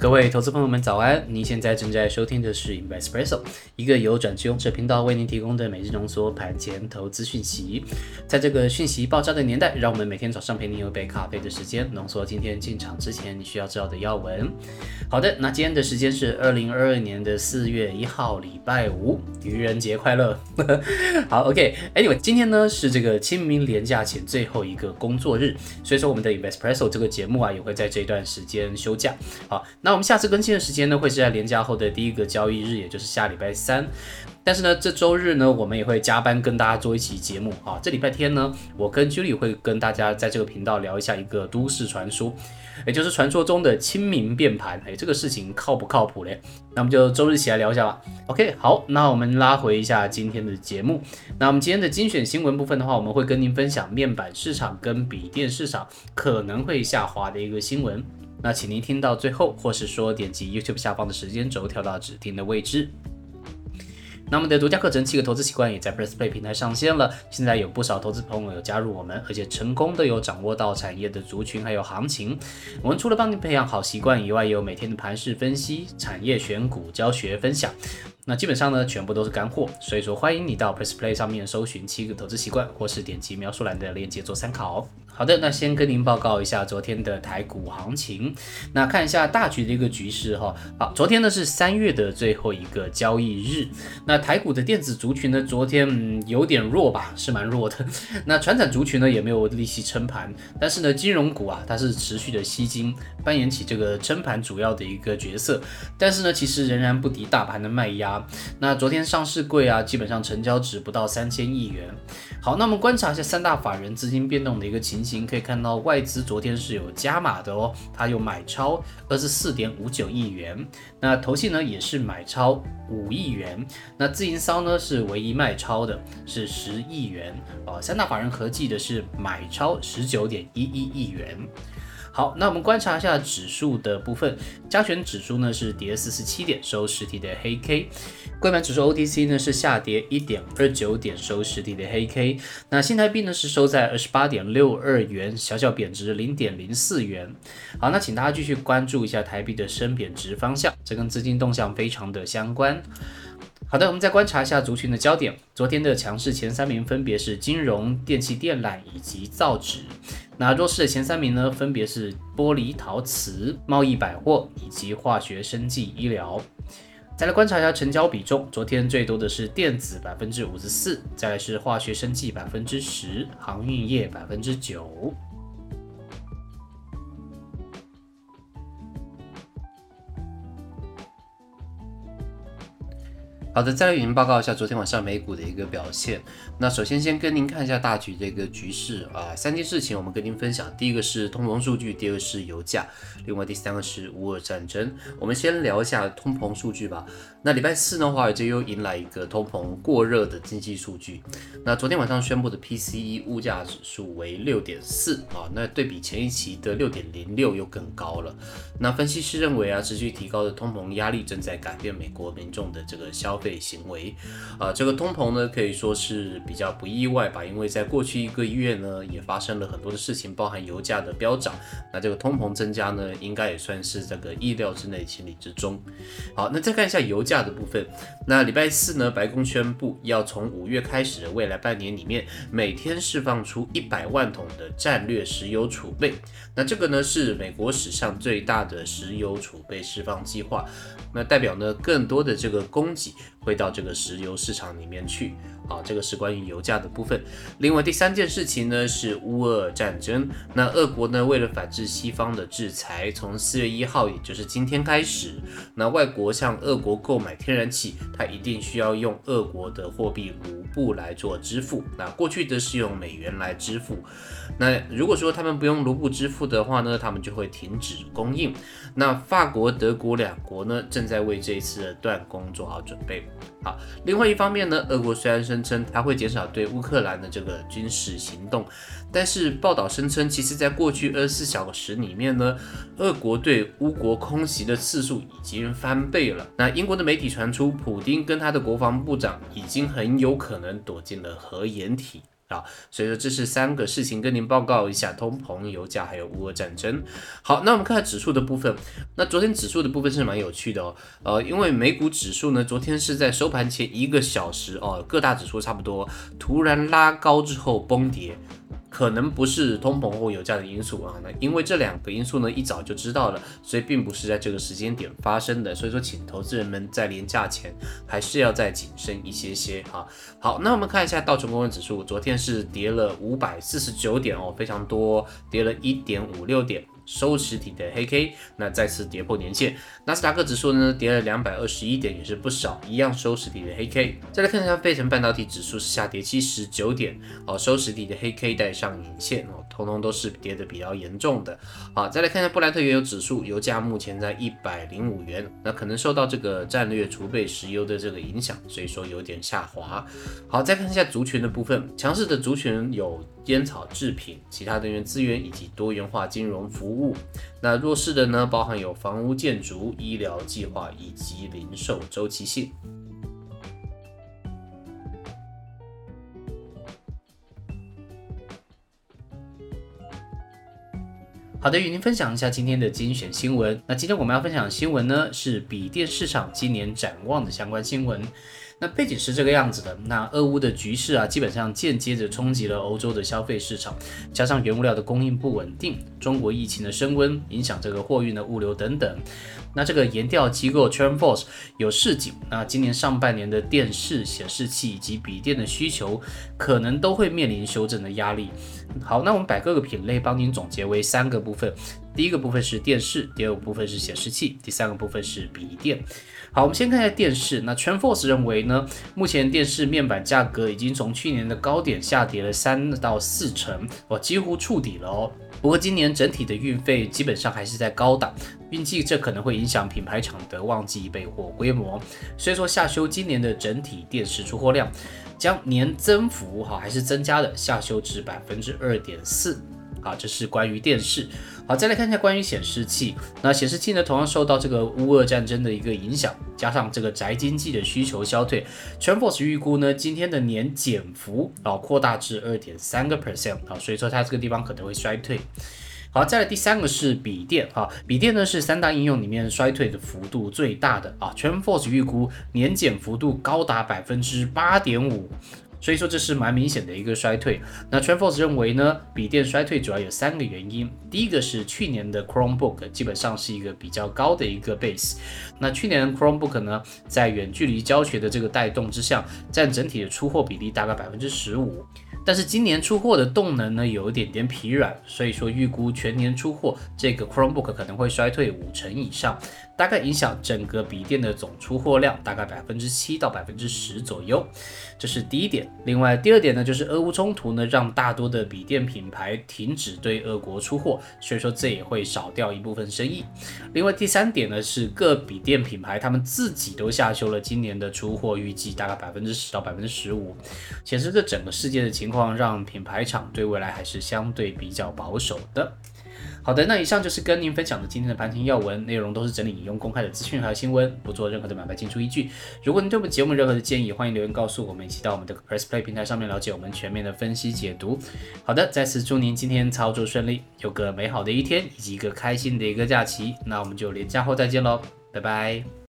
各位投资朋友们，早安！您现在正在收听的是 Investpresso，一个由转智用这频道为您提供的每日浓缩盘前投资讯息。在这个讯息爆炸的年代，让我们每天早上陪您有杯咖啡的时间，浓缩今天进场之前你需要知道的要闻。好的，那今天的时间是二零二二年的四月一号，礼拜五，愚人节快乐。好，OK，Anyway，今天呢是这个清明连假前最后一个工作日，所以说我们的 Investpresso 这个节目啊也会在这段时间休假。好，那我们下次更新的时间呢，会是在连假后的第一个交易日，也就是下礼拜三。但是呢，这周日呢，我们也会加班跟大家做一期节目啊。这礼拜天呢，我跟 Julie 会跟大家在这个频道聊一下一个都市传说，也就是传说中的清明变盘。哎，这个事情靠不靠谱嘞？那我们就周日起来聊一下吧。OK，好，那我们拉回一下今天的节目。那我们今天的精选新闻部分的话，我们会跟您分享面板市场跟笔电市场可能会下滑的一个新闻。那请您听到最后，或是说点击 YouTube 下方的时间轴跳到指定的位置。那我们的独家课程《七个投资习惯》也在 Press Play 平台上线了。现在有不少投资朋友有加入我们，而且成功的有掌握到产业的族群还有行情。我们除了帮你培养好习惯以外，也有每天的盘势分析、产业选股教学分享。那基本上呢，全部都是干货，所以说欢迎你到 Press Play 上面搜寻七个投资习惯，或是点击描述栏的链接做参考。好的，那先跟您报告一下昨天的台股行情。那看一下大局的一个局势哈。好，昨天呢是三月的最后一个交易日。那台股的电子族群呢，昨天嗯有点弱吧，是蛮弱的。那船产族群呢也没有力气撑盘，但是呢金融股啊它是持续的吸金，扮演起这个撑盘主要的一个角色。但是呢其实仍然不敌大盘的卖压。那昨天上市柜啊基本上成交值不到三千亿元。好，那我们观察一下三大法人资金变动的一个情可以看到外资昨天是有加码的哦，它有买超二十四点五九亿元，那投信呢也是买超五亿元，那自营商呢是唯一卖超的，是十亿元。啊，三大法人合计的是买超十九点一一亿元。好，那我们观察一下指数的部分，加权指数呢是跌四十七点，收实体的黑 K。柜盘指数 OTC 呢是下跌一点二九点，收实体的黑 K。那新台币呢是收在二十八点六二元，小小贬值零点零四元。好，那请大家继续关注一下台币的升贬值方向，这跟资金动向非常的相关。好的，我们再观察一下族群的焦点。昨天的强势前三名分别是金融、电器电缆以及造纸。那弱势的前三名呢，分别是玻璃陶瓷、贸易百货以及化学生技医疗。再来观察一下成交比重，昨天最多的是电子百分之五十四，再来是化学生技百分之十，航运业百分之九。好的，再来与您报告一下昨天晚上美股的一个表现。那首先先跟您看一下大局这个局势啊，三件事情我们跟您分享。第一个是通膨数据，第二个是油价，另外第三个是乌俄战争。我们先聊一下通膨数据吧。那礼拜四呢，华尔街又迎来一个通膨过热的经济数据。那昨天晚上宣布的 PCE 物价指数为六点四啊，那对比前一期的六点零六又更高了。那分析师认为啊，持续提高的通膨压力正在改变美国民众的这个消费。行为啊，这个通膨呢可以说是比较不意外吧，因为在过去一个月呢也发生了很多的事情，包含油价的飙涨，那这个通膨增加呢应该也算是这个意料之内、情理之中。好，那再看一下油价的部分，那礼拜四呢，白宫宣布要从五月开始的未来半年里面，每天释放出一百万桶的战略石油储备，那这个呢是美国史上最大的石油储备释放计划，那代表呢更多的这个供给。会到这个石油市场里面去，啊，这个是关于油价的部分。另外第三件事情呢是乌俄战争。那俄国呢为了反制西方的制裁，从四月一号，也就是今天开始，那外国向俄国购买天然气，它一定需要用俄国的货币卢布来做支付。那过去的是用美元来支付。那如果说他们不用卢布支付的话呢，他们就会停止供应。那法国、德国两国呢正在为这一次的断供做好准备。好，另外一方面呢，俄国虽然是声称他会减少对乌克兰的这个军事行动，但是报道声称，其实在过去二十四小时里面呢，俄国对乌国空袭的次数已经翻倍了。那英国的媒体传出，普京跟他的国防部长已经很有可能躲进了核掩体。啊，所以说这是三个事情跟您报告一下：通膨、油价还有乌俄战争。好，那我们看下指数的部分。那昨天指数的部分是蛮有趣的哦，呃，因为美股指数呢，昨天是在收盘前一个小时哦，各大指数差不多突然拉高之后崩跌。可能不是通膨或油价的因素啊，那因为这两个因素呢一早就知道了，所以并不是在这个时间点发生的，所以说请投资人们在廉价前还是要再谨慎一些些啊。好，那我们看一下道琼工业指数，昨天是跌了五百四十九点哦，非常多，跌了一点五六点。收实体的黑 K，那再次跌破年线。纳斯达克指数呢跌了两百二十一点，也是不少，一样收实体的黑 K。再来看一下费城半导体指数是下跌七十九点，哦，收实体的黑 K 带上影线哦，通通都是跌的比较严重的。好，再来看一下布兰特原油指数，油价目前在一百零五元，那可能受到这个战略储备石油的这个影响，所以说有点下滑。好，再看一下族群的部分，强势的族群有烟草制品、其他能源资源以及多元化金融服务。那弱势的呢，包含有房屋建筑、医疗计划以及零售周期性。好的，与您分享一下今天的精选新闻。那今天我们要分享的新闻呢，是笔电市场今年展望的相关新闻。那背景是这个样子的，那俄乌的局势啊，基本上间接着冲击了欧洲的消费市场，加上原物料的供应不稳定，中国疫情的升温，影响这个货运的物流等等。那这个研调机构 TrendForce 有示警，那今年上半年的电视、显示器以及笔电的需求，可能都会面临修正的压力。好，那我们把各个品类帮您总结为三个部分，第一个部分是电视，第二个部分是显示器，第三个部分是笔电。好，我们先看一下电视。那 TrendForce 认为呢，目前电视面板价格已经从去年的高点下跌了三到四成，哦，几乎触底了哦。不过今年整体的运费基本上还是在高档，预计这可能会影响品牌厂的旺季备货规模。所以说下修今年的整体电视出货量，将年增幅哈还是增加的，下修值百分之二点四。啊，这是关于电视。好，再来看一下关于显示器。那显示器呢，同样受到这个乌俄战争的一个影响，加上这个宅经济的需求消退 t r a n f o r c e 预估呢，今天的年减幅啊扩大至二点三个 percent 啊，所以说它这个地方可能会衰退。好，再来第三个是笔电啊，笔电呢是三大应用里面衰退的幅度最大的啊 t r a n f o r c e 预估年减幅度高达百分之八点五。所以说这是蛮明显的一个衰退。那 TrendForce 认为呢，笔电衰退主要有三个原因。第一个是去年的 Chromebook 基本上是一个比较高的一个 base。那去年 Chromebook 呢，在远距离教学的这个带动之下，占整体的出货比例大概百分之十五。但是今年出货的动能呢，有一点点疲软，所以说预估全年出货这个 Chromebook 可能会衰退五成以上，大概影响整个笔电的总出货量大概百分之七到百分之十左右，这是第一点。另外第二点呢，就是俄乌冲突呢，让大多的笔电品牌停止对俄国出货，所以说这也会少掉一部分生意。另外第三点呢，是各笔电品牌他们自己都下修了今年的出货预计，大概百分之十到百分之十五，显示这整个世界的情况。让品牌厂对未来还是相对比较保守的。好的，那以上就是跟您分享的今天的盘前要闻，内容都是整理引用公开的资讯和新闻，不做任何的买卖进出依据。如果您对我们节目任何的建议，欢迎留言告诉我们，一起到我们的 Press Play 平台上面了解我们全面的分析解读。好的，再次祝您今天操作顺利，有个美好的一天以及一个开心的一个假期。那我们就连假后再见喽，拜拜。